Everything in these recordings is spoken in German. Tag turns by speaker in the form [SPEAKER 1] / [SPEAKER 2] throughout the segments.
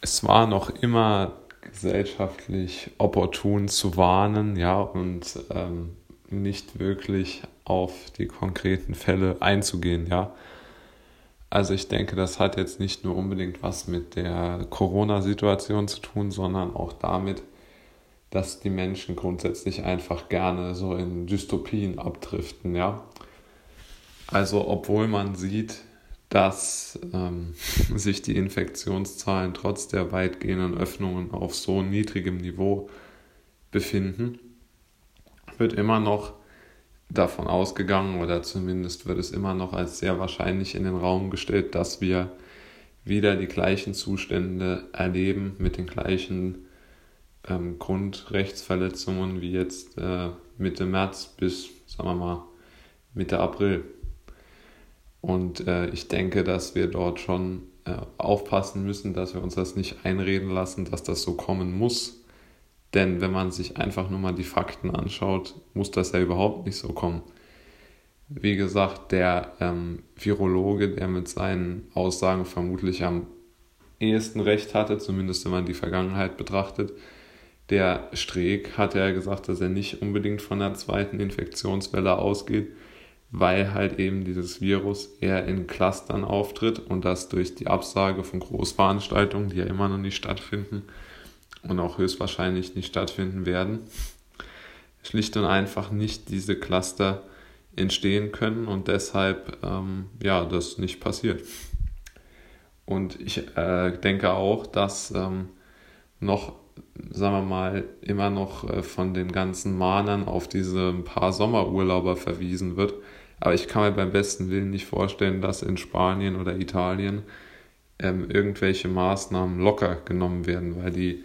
[SPEAKER 1] es war noch immer gesellschaftlich opportun zu warnen, ja, und ähm, nicht wirklich auf die konkreten Fälle einzugehen, ja. Also ich denke, das hat jetzt nicht nur unbedingt was mit der Corona-Situation zu tun, sondern auch damit, dass die Menschen grundsätzlich einfach gerne so in Dystopien abdriften, ja. Also obwohl man sieht, dass ähm, sich die Infektionszahlen trotz der weitgehenden Öffnungen auf so niedrigem Niveau befinden, wird immer noch davon ausgegangen oder zumindest wird es immer noch als sehr wahrscheinlich in den Raum gestellt, dass wir wieder die gleichen Zustände erleben mit den gleichen ähm, Grundrechtsverletzungen wie jetzt äh, Mitte März bis, sagen wir mal, Mitte April. Und äh, ich denke, dass wir dort schon äh, aufpassen müssen, dass wir uns das nicht einreden lassen, dass das so kommen muss. Denn wenn man sich einfach nur mal die Fakten anschaut, muss das ja überhaupt nicht so kommen. Wie gesagt, der ähm, Virologe, der mit seinen Aussagen vermutlich am ehesten recht hatte, zumindest wenn man die Vergangenheit betrachtet, der Streeck hat ja gesagt, dass er nicht unbedingt von der zweiten Infektionswelle ausgeht, weil halt eben dieses Virus eher in Clustern auftritt und das durch die Absage von Großveranstaltungen, die ja immer noch nicht stattfinden und auch höchstwahrscheinlich nicht stattfinden werden, schlicht und einfach nicht diese Cluster entstehen können und deshalb ähm, ja das nicht passiert. Und ich äh, denke auch, dass ähm, noch, sagen wir mal, immer noch äh, von den ganzen Mahnern auf diese paar Sommerurlauber verwiesen wird, aber ich kann mir beim besten Willen nicht vorstellen, dass in Spanien oder Italien ähm, irgendwelche Maßnahmen locker genommen werden, weil die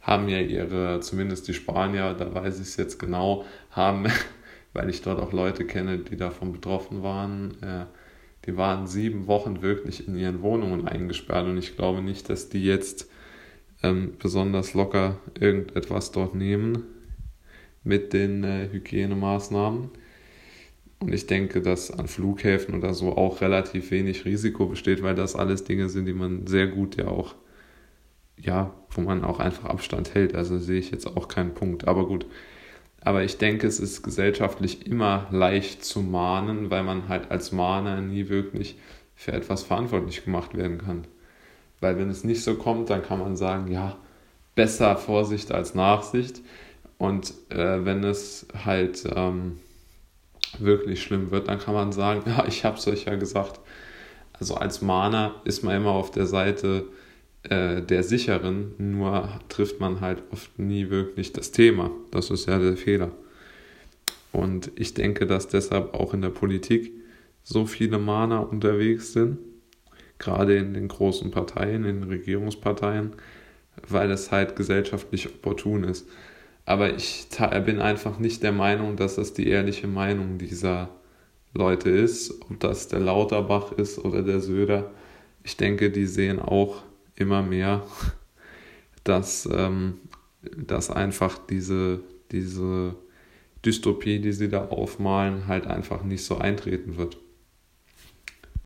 [SPEAKER 1] haben ja ihre, zumindest die Spanier, da weiß ich es jetzt genau, haben, weil ich dort auch Leute kenne, die davon betroffen waren, äh, die waren sieben Wochen wirklich in ihren Wohnungen eingesperrt. Und ich glaube nicht, dass die jetzt ähm, besonders locker irgendetwas dort nehmen mit den äh, Hygienemaßnahmen. Und ich denke, dass an Flughäfen oder so auch relativ wenig Risiko besteht, weil das alles Dinge sind, die man sehr gut ja auch, ja, wo man auch einfach Abstand hält. Also sehe ich jetzt auch keinen Punkt. Aber gut. Aber ich denke, es ist gesellschaftlich immer leicht zu mahnen, weil man halt als Mahner nie wirklich für etwas verantwortlich gemacht werden kann. Weil wenn es nicht so kommt, dann kann man sagen, ja, besser Vorsicht als Nachsicht. Und äh, wenn es halt ähm, wirklich schlimm wird, dann kann man sagen, ja, ich habe es euch ja gesagt. Also als Mahner ist man immer auf der Seite äh, der Sicheren, nur trifft man halt oft nie wirklich das Thema. Das ist ja der Fehler. Und ich denke, dass deshalb auch in der Politik so viele Mahner unterwegs sind, gerade in den großen Parteien, in den Regierungsparteien, weil es halt gesellschaftlich opportun ist. Aber ich bin einfach nicht der Meinung, dass das die ehrliche Meinung dieser Leute ist, ob das der Lauterbach ist oder der Söder. Ich denke, die sehen auch immer mehr, dass, ähm, dass einfach diese, diese Dystopie, die sie da aufmalen, halt einfach nicht so eintreten wird.